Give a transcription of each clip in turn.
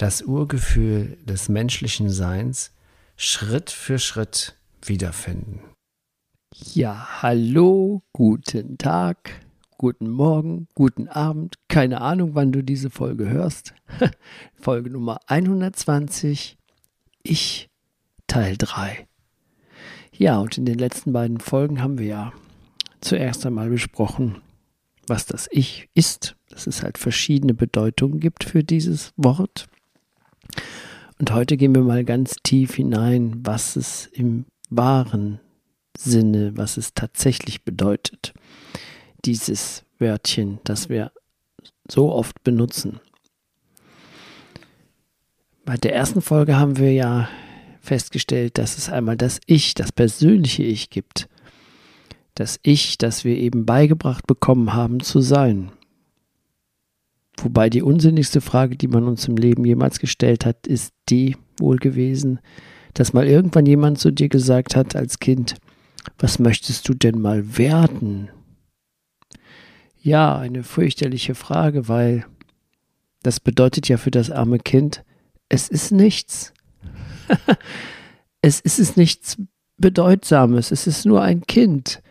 das Urgefühl des menschlichen Seins Schritt für Schritt wiederfinden. Ja, hallo, guten Tag, guten Morgen, guten Abend. Keine Ahnung, wann du diese Folge hörst. Folge Nummer 120, ich Teil 3. Ja, und in den letzten beiden Folgen haben wir ja zuerst einmal besprochen, was das Ich ist, dass es halt verschiedene Bedeutungen gibt für dieses Wort. Und heute gehen wir mal ganz tief hinein, was es im wahren Sinne, was es tatsächlich bedeutet. Dieses Wörtchen, das wir so oft benutzen. Bei der ersten Folge haben wir ja festgestellt, dass es einmal das Ich, das persönliche Ich gibt. Das Ich, das wir eben beigebracht bekommen haben zu sein. Wobei die unsinnigste Frage, die man uns im Leben jemals gestellt hat, ist die wohl gewesen, dass mal irgendwann jemand zu dir gesagt hat als Kind, was möchtest du denn mal werden? Ja, eine fürchterliche Frage, weil das bedeutet ja für das arme Kind, es ist nichts. es ist nichts Bedeutsames, es ist nur ein Kind.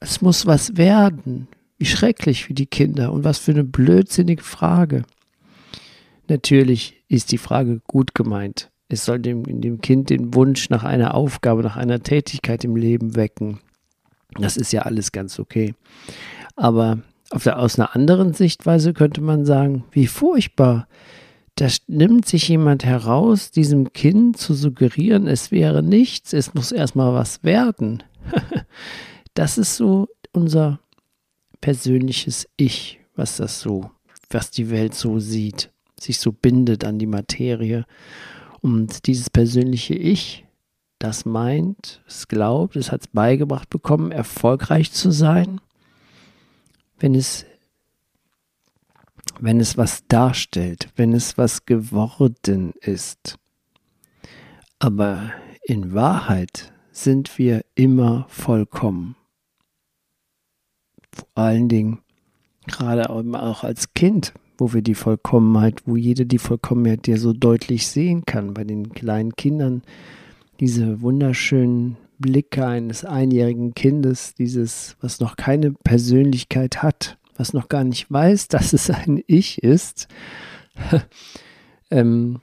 Es muss was werden. Wie schrecklich für die Kinder und was für eine blödsinnige Frage. Natürlich ist die Frage gut gemeint. Es soll dem, dem Kind den Wunsch nach einer Aufgabe, nach einer Tätigkeit im Leben wecken. Das ist ja alles ganz okay. Aber der, aus einer anderen Sichtweise könnte man sagen, wie furchtbar. Da nimmt sich jemand heraus, diesem Kind zu suggerieren, es wäre nichts, es muss erstmal was werden. das ist so unser persönliches Ich, was das so, was die Welt so sieht, sich so bindet an die Materie. Und dieses persönliche Ich, das meint, es glaubt, es hat es beigebracht bekommen, erfolgreich zu sein, wenn es wenn es was darstellt, wenn es was geworden ist. Aber in Wahrheit sind wir immer vollkommen. Vor allen Dingen gerade auch als Kind, wo wir die Vollkommenheit, wo jeder die Vollkommenheit dir so deutlich sehen kann. Bei den kleinen Kindern diese wunderschönen Blicke eines einjährigen Kindes, dieses, was noch keine Persönlichkeit hat, was noch gar nicht weiß, dass es ein Ich ist. ähm,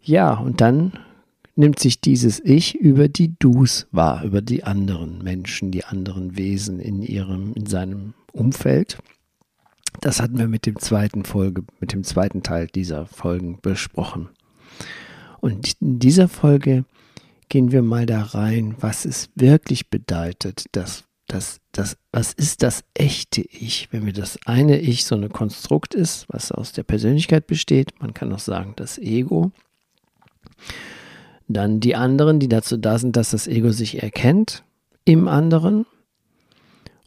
ja, und dann nimmt sich dieses Ich über die Dus wahr, über die anderen Menschen, die anderen Wesen in ihrem, in seinem Umfeld. Das hatten wir mit dem zweiten Folge, mit dem zweiten Teil dieser Folgen besprochen. Und in dieser Folge gehen wir mal da rein, was es wirklich bedeutet, dass das, das, was ist das echte Ich? Wenn wir das eine Ich so ein Konstrukt ist, was aus der Persönlichkeit besteht, man kann auch sagen, das Ego. Dann die anderen, die dazu da sind, dass das Ego sich erkennt im anderen.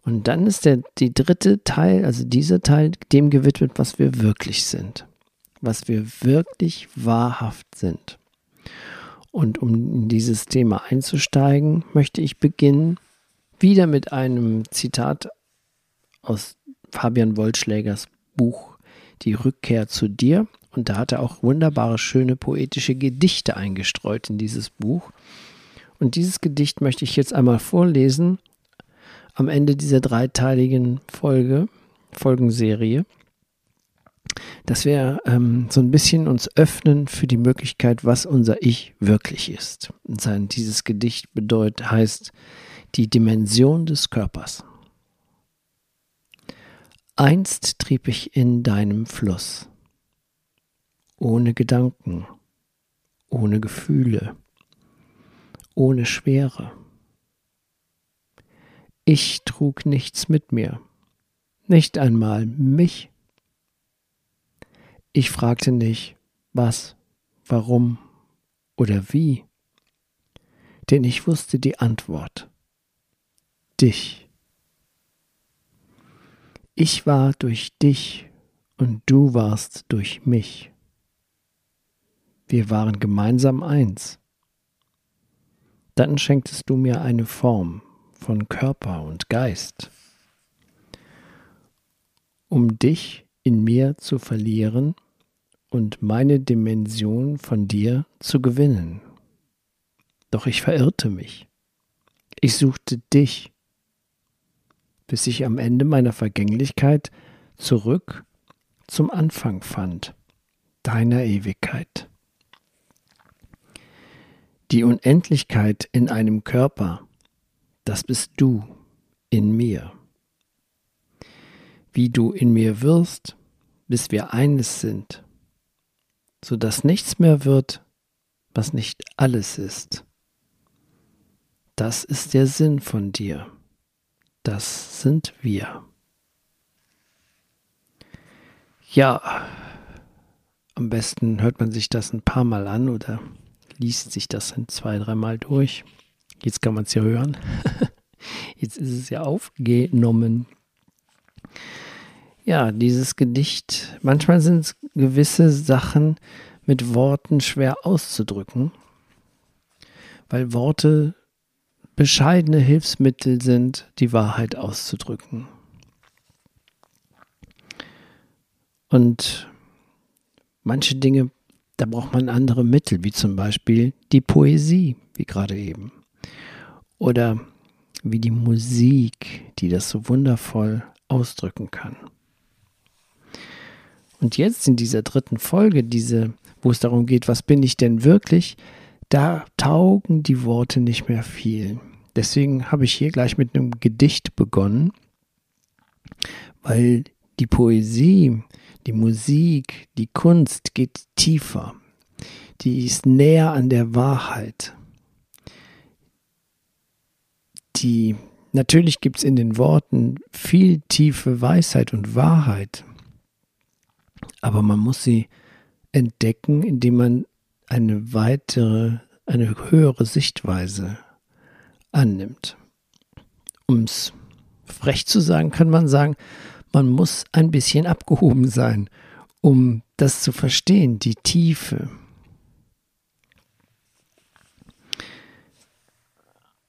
Und dann ist der die dritte Teil, also dieser Teil, dem gewidmet, was wir wirklich sind. Was wir wirklich wahrhaft sind. Und um in dieses Thema einzusteigen, möchte ich beginnen wieder mit einem Zitat aus Fabian Wollschlägers Buch Die Rückkehr zu dir. Und da hat er auch wunderbare, schöne poetische Gedichte eingestreut in dieses Buch. Und dieses Gedicht möchte ich jetzt einmal vorlesen am Ende dieser dreiteiligen Folge, Folgenserie, dass wir ähm, so ein bisschen uns öffnen für die Möglichkeit, was unser Ich wirklich ist. Und sein, dieses Gedicht bedeutet, heißt die Dimension des Körpers. Einst trieb ich in deinem Fluss ohne Gedanken, ohne Gefühle, ohne Schwere. Ich trug nichts mit mir, nicht einmal mich. Ich fragte nicht, was, warum oder wie, denn ich wusste die Antwort. Dich. Ich war durch dich und du warst durch mich. Wir waren gemeinsam eins. Dann schenktest du mir eine Form von Körper und Geist. Um dich in mir zu verlieren und meine Dimension von dir zu gewinnen. Doch ich verirrte mich. Ich suchte dich, bis ich am Ende meiner Vergänglichkeit zurück zum Anfang fand, deiner Ewigkeit. Die Unendlichkeit in einem Körper, das bist du in mir. Wie du in mir wirst, bis wir eines sind, so dass nichts mehr wird, was nicht alles ist. Das ist der Sinn von dir. Das sind wir. Ja, am besten hört man sich das ein paar Mal an oder liest sich das in zwei, dreimal durch. Jetzt kann man es ja hören. Jetzt ist es ja aufgenommen. Ja, dieses Gedicht, manchmal sind gewisse Sachen mit Worten schwer auszudrücken, weil Worte bescheidene Hilfsmittel sind, die Wahrheit auszudrücken. Und manche Dinge da braucht man andere Mittel, wie zum Beispiel die Poesie, wie gerade eben. Oder wie die Musik, die das so wundervoll ausdrücken kann. Und jetzt in dieser dritten Folge, diese, wo es darum geht, was bin ich denn wirklich, da taugen die Worte nicht mehr viel. Deswegen habe ich hier gleich mit einem Gedicht begonnen, weil die Poesie, die Musik, die Kunst geht tiefer. Die ist näher an der Wahrheit. Die natürlich gibt es in den Worten viel tiefe Weisheit und Wahrheit. Aber man muss sie entdecken, indem man eine weitere, eine höhere Sichtweise annimmt. Um es frech zu sagen, kann man sagen, man muss ein bisschen abgehoben sein, um das zu verstehen, die Tiefe.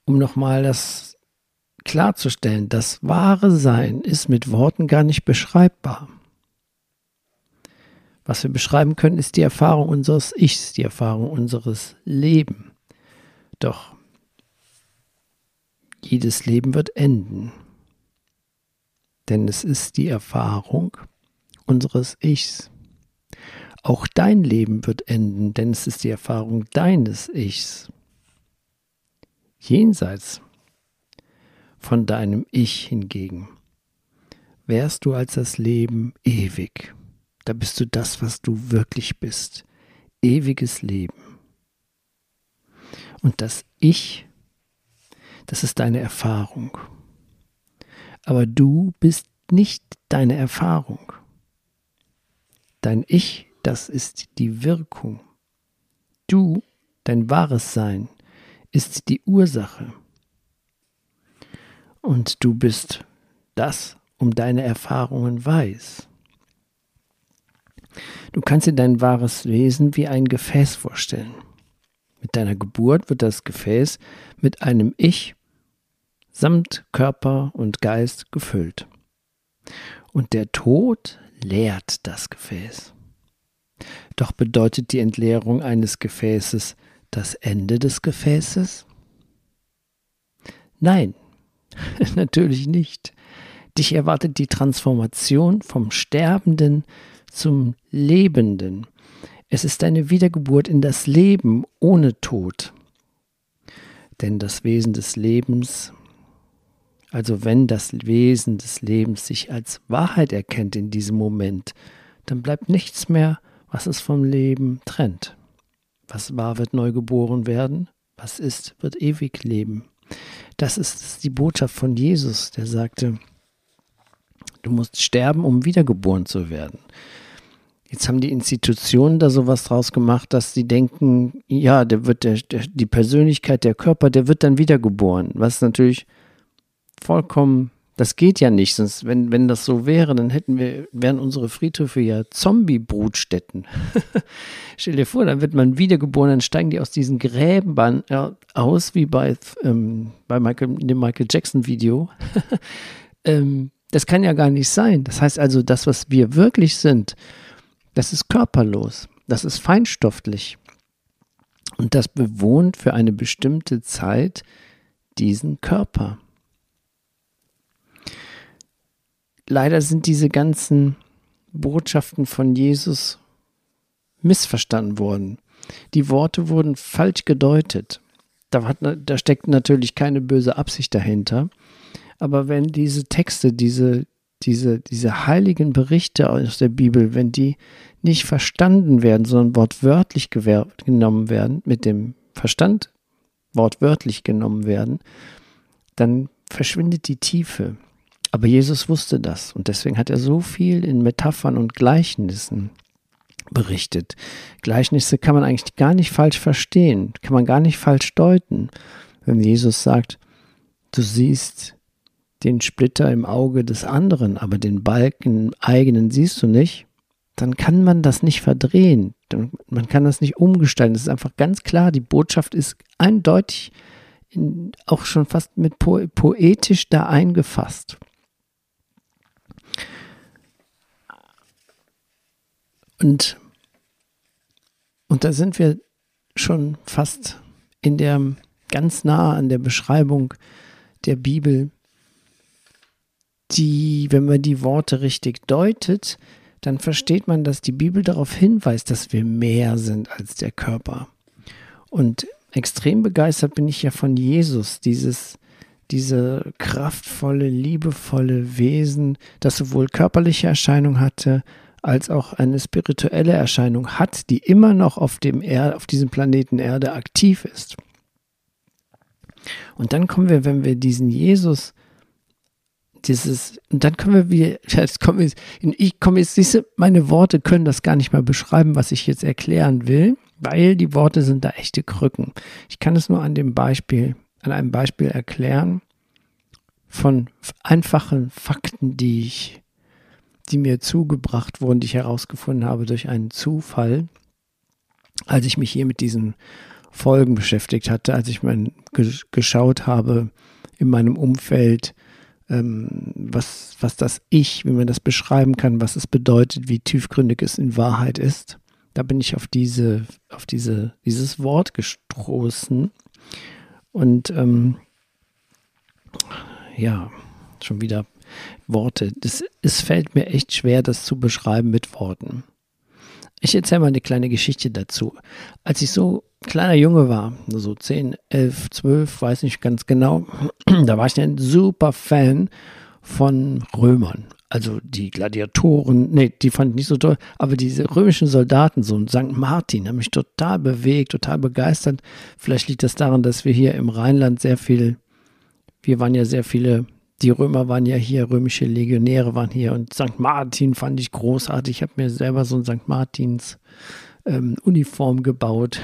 Um nochmal das klarzustellen, das wahre Sein ist mit Worten gar nicht beschreibbar. Was wir beschreiben können, ist die Erfahrung unseres Ichs, die Erfahrung unseres Lebens. Doch jedes Leben wird enden denn es ist die Erfahrung unseres Ichs. Auch dein Leben wird enden, denn es ist die Erfahrung deines Ichs. Jenseits von deinem Ich hingegen wärst du als das Leben ewig. Da bist du das, was du wirklich bist. Ewiges Leben. Und das Ich, das ist deine Erfahrung. Aber du bist nicht deine Erfahrung. Dein Ich, das ist die Wirkung. Du, dein wahres Sein, ist die Ursache. Und du bist das, um deine Erfahrungen weiß. Du kannst dir dein wahres Wesen wie ein Gefäß vorstellen. Mit deiner Geburt wird das Gefäß mit einem Ich samt Körper und Geist gefüllt. Und der Tod leert das Gefäß. Doch bedeutet die Entleerung eines Gefäßes das Ende des Gefäßes? Nein, natürlich nicht. Dich erwartet die Transformation vom Sterbenden zum Lebenden. Es ist eine Wiedergeburt in das Leben ohne Tod. Denn das Wesen des Lebens also wenn das Wesen des Lebens sich als Wahrheit erkennt in diesem Moment, dann bleibt nichts mehr, was es vom Leben trennt. Was war, wird neu geboren werden, was ist, wird ewig leben. Das ist die Botschaft von Jesus, der sagte, du musst sterben, um wiedergeboren zu werden. Jetzt haben die Institutionen da sowas draus gemacht, dass sie denken, ja, der wird der, der, die Persönlichkeit, der Körper, der wird dann wiedergeboren. Was natürlich vollkommen, das geht ja nicht. Sonst, wenn, wenn das so wäre, dann hätten wir, wären unsere Friedhöfe ja Zombie-Brutstätten. Stell dir vor, dann wird man wiedergeboren, dann steigen die aus diesen Gräben ja, aus, wie bei, ähm, bei Michael, dem Michael Jackson-Video. ähm, das kann ja gar nicht sein. Das heißt also, das, was wir wirklich sind, das ist körperlos, das ist feinstofflich und das bewohnt für eine bestimmte Zeit diesen Körper. Leider sind diese ganzen Botschaften von Jesus missverstanden worden. Die Worte wurden falsch gedeutet. Da, hat, da steckt natürlich keine böse Absicht dahinter. Aber wenn diese Texte, diese, diese, diese heiligen Berichte aus der Bibel, wenn die nicht verstanden werden, sondern wortwörtlich genommen werden, mit dem Verstand wortwörtlich genommen werden, dann verschwindet die Tiefe. Aber Jesus wusste das und deswegen hat er so viel in Metaphern und Gleichnissen berichtet. Gleichnisse kann man eigentlich gar nicht falsch verstehen, kann man gar nicht falsch deuten. Wenn Jesus sagt, du siehst den Splitter im Auge des anderen, aber den Balken eigenen siehst du nicht, dann kann man das nicht verdrehen. Man kann das nicht umgestalten. Es ist einfach ganz klar, die Botschaft ist eindeutig in, auch schon fast mit po poetisch da eingefasst. Und, und da sind wir schon fast in der ganz nah an der Beschreibung der Bibel, die, wenn man die Worte richtig deutet, dann versteht man, dass die Bibel darauf hinweist, dass wir mehr sind als der Körper. Und extrem begeistert bin ich ja von Jesus, dieses, diese kraftvolle, liebevolle Wesen, das sowohl körperliche Erscheinung hatte, als auch eine spirituelle Erscheinung hat, die immer noch auf, dem er auf diesem Planeten Erde aktiv ist. Und dann kommen wir, wenn wir diesen Jesus dieses, und dann können wir jetzt kommen wir, ich komme jetzt, siehst du, meine Worte können das gar nicht mal beschreiben, was ich jetzt erklären will, weil die Worte sind da echte Krücken. Ich kann es nur an dem Beispiel, an einem Beispiel erklären von einfachen Fakten, die ich, die mir zugebracht wurden, die ich herausgefunden habe durch einen Zufall, als ich mich hier mit diesen Folgen beschäftigt hatte, als ich mal geschaut habe in meinem Umfeld, ähm, was, was das Ich, wie man das beschreiben kann, was es bedeutet, wie tiefgründig es in Wahrheit ist. Da bin ich auf diese, auf diese, dieses Wort gestoßen. Und ähm, ja, schon wieder Worte. Das, es fällt mir echt schwer, das zu beschreiben mit Worten. Ich erzähle mal eine kleine Geschichte dazu. Als ich so kleiner Junge war, so 10, 11, 12, weiß nicht ganz genau, da war ich ein super Fan von Römern. Also die Gladiatoren, nee, die fand ich nicht so toll, aber diese römischen Soldaten, so ein St. Martin, haben mich total bewegt, total begeistert. Vielleicht liegt das daran, dass wir hier im Rheinland sehr viel, wir waren ja sehr viele, die Römer waren ja hier, römische Legionäre waren hier und St. Martin fand ich großartig. Ich habe mir selber so ein St. Martins ähm, Uniform gebaut.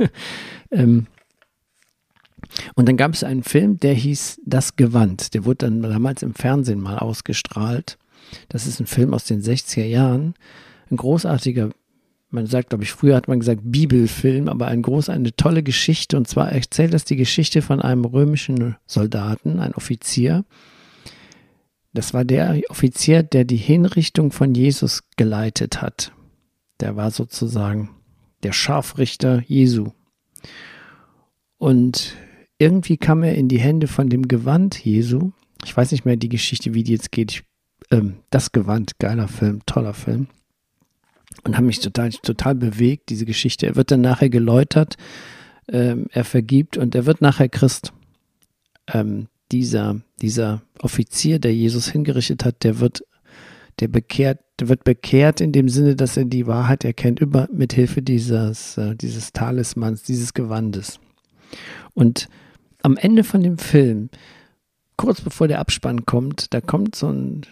ähm, und dann gab es einen Film, der hieß Das Gewand. Der wurde dann damals im Fernsehen mal ausgestrahlt. Das ist ein Film aus den 60er Jahren. Ein großartiger, man sagt, glaube ich, früher hat man gesagt Bibelfilm, aber ein groß, eine tolle Geschichte. Und zwar erzählt das die Geschichte von einem römischen Soldaten, ein Offizier. Das war der Offizier, der die Hinrichtung von Jesus geleitet hat. Der war sozusagen der Scharfrichter Jesu. Und irgendwie kam er in die Hände von dem Gewand Jesu. Ich weiß nicht mehr die Geschichte, wie die jetzt geht. Ich, ähm, das Gewand, geiler Film, toller Film. Und hat mich total, total bewegt, diese Geschichte. Er wird dann nachher geläutert, ähm, er vergibt und er wird nachher Christ. Ähm, dieser, dieser Offizier, der Jesus hingerichtet hat, der wird der bekehrt, der wird bekehrt in dem Sinne, dass er die Wahrheit erkennt über mit Hilfe dieses äh, dieses Talismans, dieses Gewandes. Und am Ende von dem Film, kurz bevor der Abspann kommt, da kommt so ein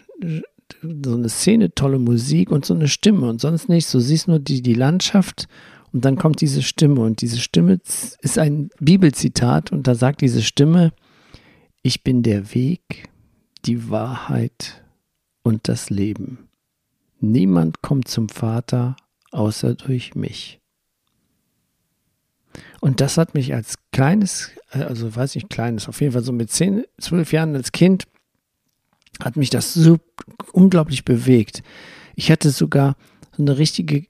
so eine Szene, tolle Musik und so eine Stimme und sonst nichts. Du siehst nur die, die Landschaft und dann kommt diese Stimme und diese Stimme ist ein Bibelzitat und da sagt diese Stimme, ich bin der Weg, die Wahrheit und das Leben. Niemand kommt zum Vater außer durch mich. Und das hat mich als kleines, also weiß nicht, kleines, auf jeden Fall so mit zehn, zwölf Jahren als Kind, hat mich das so unglaublich bewegt. Ich hatte sogar so eine richtige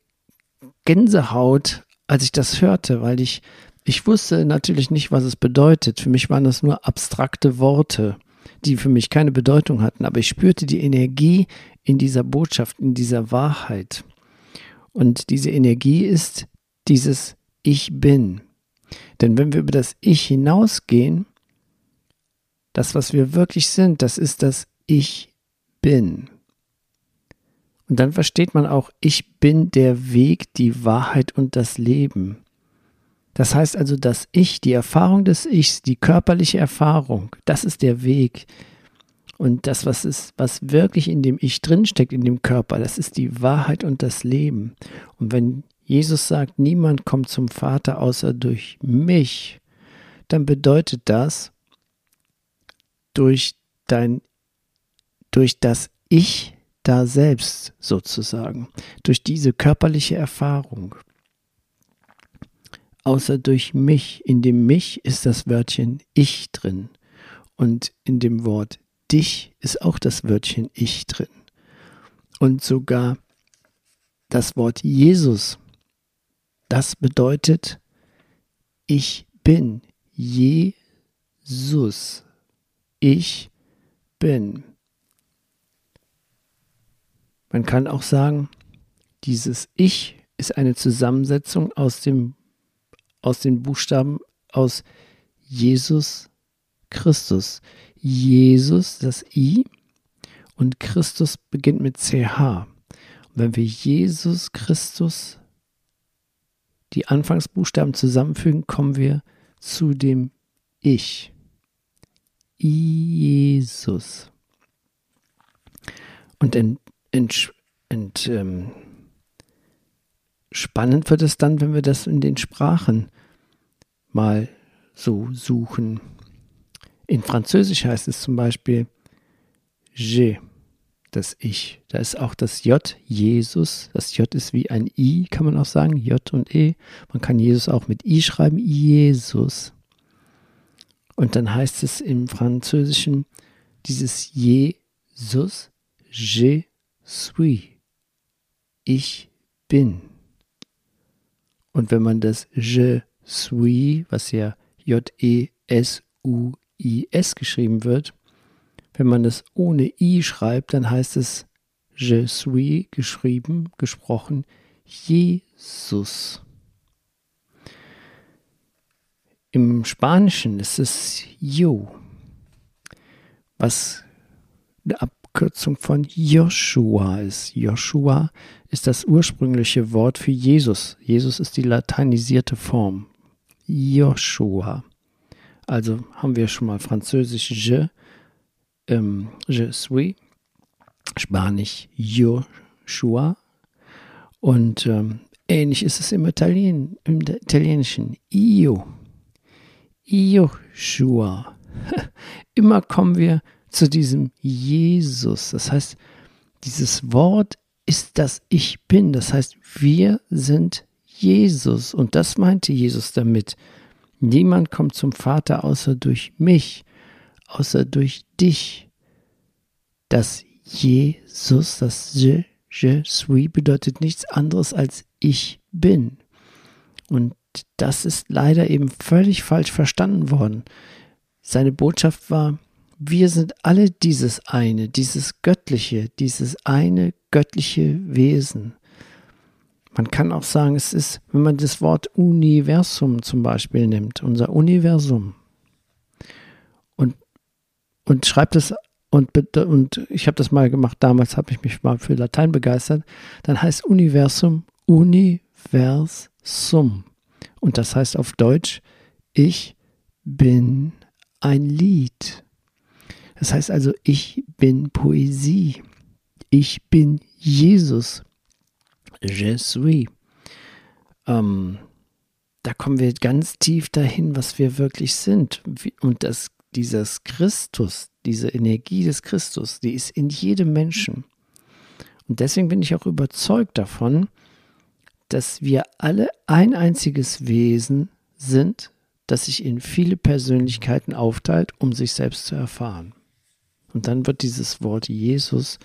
Gänsehaut, als ich das hörte, weil ich, ich wusste natürlich nicht, was es bedeutet. Für mich waren das nur abstrakte Worte, die für mich keine Bedeutung hatten, aber ich spürte die Energie in dieser Botschaft, in dieser Wahrheit. Und diese Energie ist dieses Ich bin. Denn wenn wir über das Ich hinausgehen, das, was wir wirklich sind, das ist das Ich bin. Und dann versteht man auch, ich bin der Weg, die Wahrheit und das Leben. Das heißt also, das Ich, die Erfahrung des Ichs, die körperliche Erfahrung, das ist der Weg. Und das, was ist, was wirklich in dem Ich drinsteckt, in dem Körper, das ist die Wahrheit und das Leben. Und wenn Jesus sagt, niemand kommt zum Vater außer durch mich, dann bedeutet das, durch dein, durch das Ich da selbst sozusagen, durch diese körperliche Erfahrung. Außer durch mich, in dem mich ist das Wörtchen Ich drin und in dem Wort dich ist auch das Wörtchen Ich drin. Und sogar das Wort Jesus das bedeutet, ich bin Jesus. Ich bin. Man kann auch sagen, dieses Ich ist eine Zusammensetzung aus, dem, aus den Buchstaben aus Jesus Christus. Jesus, das I, und Christus beginnt mit CH. Und wenn wir Jesus Christus die Anfangsbuchstaben zusammenfügen, kommen wir zu dem Ich. Jesus. Und ent, ent, ent, ähm, spannend wird es dann, wenn wir das in den Sprachen mal so suchen. In Französisch heißt es zum Beispiel Je das Ich. Da ist auch das J, Jesus. Das J ist wie ein I, kann man auch sagen. J und E. Man kann Jesus auch mit I schreiben, Jesus. Und dann heißt es im Französischen dieses Jesus, je suis. Ich bin. Und wenn man das je suis, was ja J-E-S-U-I-S geschrieben wird, wenn man es ohne i schreibt, dann heißt es Je suis geschrieben, gesprochen Jesus. Im Spanischen ist es Yo, was eine Abkürzung von Joshua ist. Joshua ist das ursprüngliche Wort für Jesus. Jesus ist die lateinisierte Form. Joshua. Also haben wir schon mal französisch Je ähm, Je suis, Spanisch Joshua und ähm, ähnlich ist es im, Italien, im Italienischen Io, Joshua. Immer kommen wir zu diesem Jesus. Das heißt, dieses Wort ist das Ich bin. Das heißt, wir sind Jesus. Und das meinte Jesus damit. Niemand kommt zum Vater außer durch mich außer durch dich. Das Jesus, das Je, Je suis bedeutet nichts anderes als ich bin. Und das ist leider eben völlig falsch verstanden worden. Seine Botschaft war, wir sind alle dieses eine, dieses göttliche, dieses eine göttliche Wesen. Man kann auch sagen, es ist, wenn man das Wort Universum zum Beispiel nimmt, unser Universum, und schreibt es und, und ich habe das mal gemacht, damals habe ich mich mal für Latein begeistert, dann heißt Universum Universum. Und das heißt auf Deutsch, ich bin ein Lied. Das heißt also, ich bin Poesie. Ich bin Jesus. Je suis. Ähm, da kommen wir ganz tief dahin, was wir wirklich sind. Und das, dieses Christus, diese Energie des Christus, die ist in jedem Menschen. Und deswegen bin ich auch überzeugt davon, dass wir alle ein einziges Wesen sind, das sich in viele Persönlichkeiten aufteilt, um sich selbst zu erfahren. Und dann wird dieses Wort Jesus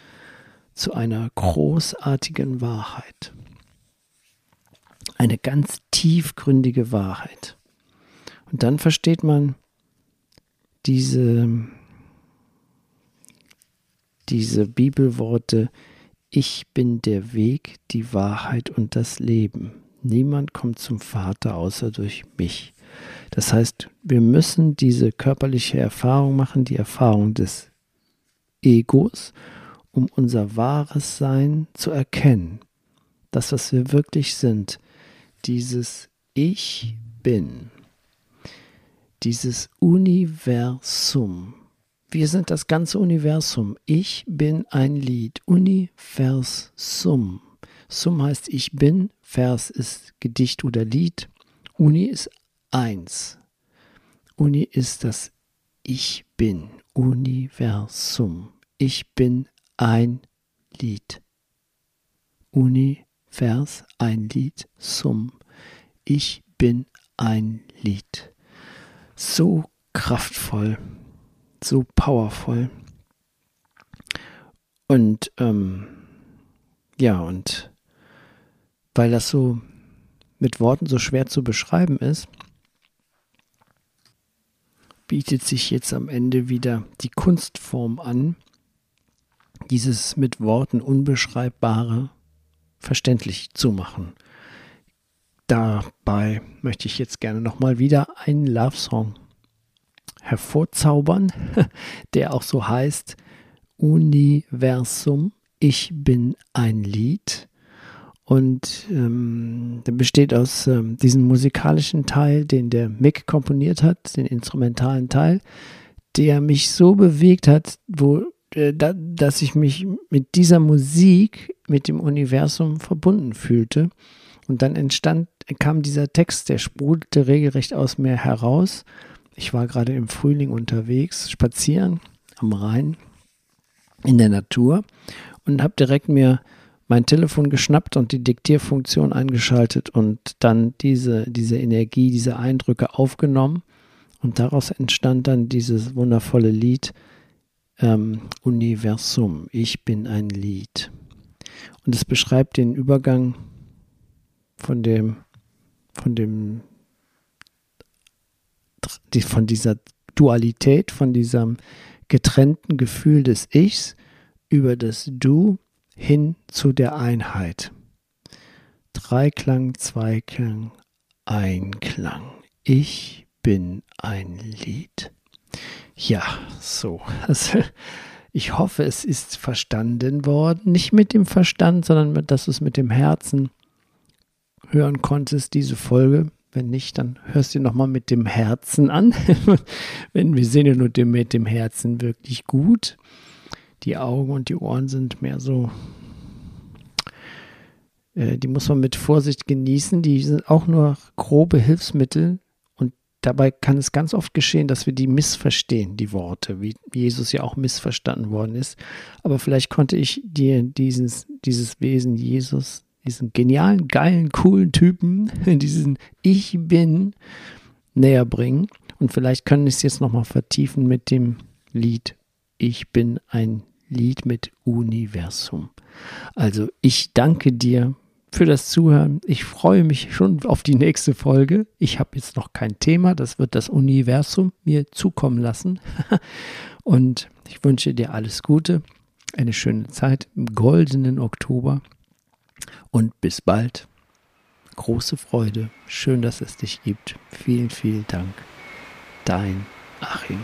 zu einer großartigen Wahrheit. Eine ganz tiefgründige Wahrheit. Und dann versteht man diese, diese Bibelworte, ich bin der Weg, die Wahrheit und das Leben. Niemand kommt zum Vater außer durch mich. Das heißt, wir müssen diese körperliche Erfahrung machen, die Erfahrung des Egos, um unser wahres Sein zu erkennen. Das, was wir wirklich sind. Dieses Ich bin. Dieses Universum. Wir sind das ganze Universum. Ich bin ein Lied. Universum. Sum heißt ich bin. Vers ist Gedicht oder Lied. Uni ist eins. Uni ist das Ich bin. Universum. Ich bin ein Lied. Univers, ein Lied. Sum. Ich bin ein Lied. So kraftvoll so powerful. Und ähm, ja, und weil das so mit Worten so schwer zu beschreiben ist, bietet sich jetzt am Ende wieder die Kunstform an, dieses mit Worten unbeschreibbare verständlich zu machen. Dabei möchte ich jetzt gerne nochmal wieder einen Love Song hervorzaubern, der auch so heißt Universum, ich bin ein Lied. Und ähm, besteht aus ähm, diesem musikalischen Teil, den der Mick komponiert hat, den instrumentalen Teil, der mich so bewegt hat, wo, äh, da, dass ich mich mit dieser Musik, mit dem Universum verbunden fühlte. Und dann entstand, kam dieser Text, der sprudelte regelrecht aus mir heraus ich war gerade im Frühling unterwegs, spazieren am Rhein in der Natur und habe direkt mir mein Telefon geschnappt und die Diktierfunktion eingeschaltet und dann diese, diese Energie, diese Eindrücke aufgenommen. Und daraus entstand dann dieses wundervolle Lied ähm, Universum. Ich bin ein Lied. Und es beschreibt den Übergang von dem, von dem die, von dieser Dualität, von diesem getrennten Gefühl des Ichs über das Du hin zu der Einheit. Dreiklang, Zweiklang, Einklang. Ich bin ein Lied. Ja, so. Also, ich hoffe, es ist verstanden worden. Nicht mit dem Verstand, sondern dass du es mit dem Herzen hören konntest, diese Folge. Wenn nicht, dann hörst du nochmal mit dem Herzen an. Wenn wir sehen ja nur mit dem Herzen wirklich gut. Die Augen und die Ohren sind mehr so, äh, die muss man mit Vorsicht genießen. Die sind auch nur grobe Hilfsmittel. Und dabei kann es ganz oft geschehen, dass wir die missverstehen, die Worte, wie Jesus ja auch missverstanden worden ist. Aber vielleicht konnte ich dir dieses, dieses Wesen Jesus diesen genialen, geilen, coolen Typen, diesen Ich bin näher bringen. Und vielleicht können wir es jetzt nochmal vertiefen mit dem Lied Ich bin ein Lied mit Universum. Also ich danke dir für das Zuhören. Ich freue mich schon auf die nächste Folge. Ich habe jetzt noch kein Thema, das wird das Universum mir zukommen lassen. Und ich wünsche dir alles Gute, eine schöne Zeit im goldenen Oktober und bis bald. Große Freude. Schön, dass es dich gibt. Vielen, vielen Dank. Dein Achim.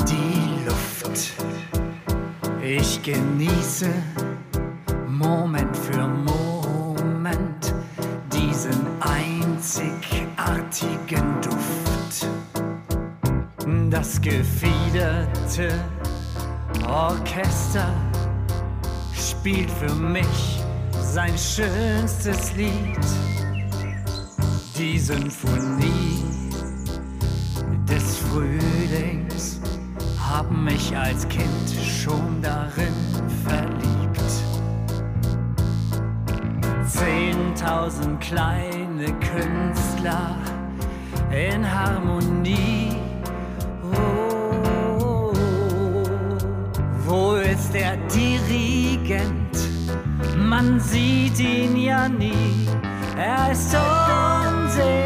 Die Luft. Ich genieße Moment für Moment diesen einzigartigen Duft. Das gefiederte Orchester spielt für mich sein schönstes Lied. Die Symphonie haben mich als Kind schon darin verliebt. Zehntausend kleine Künstler in Harmonie. Oh, wo ist der Dirigent? Man sieht ihn ja nie, er ist unsichtbar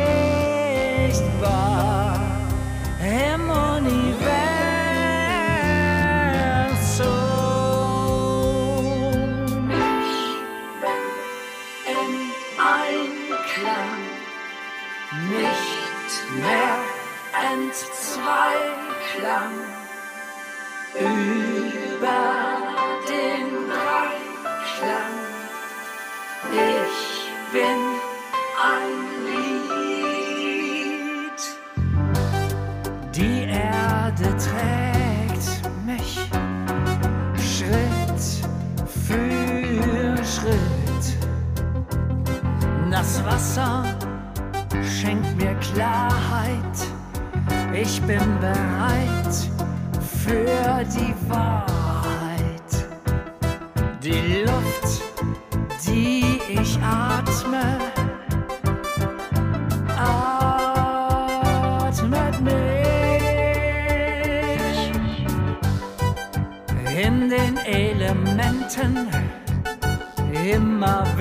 in my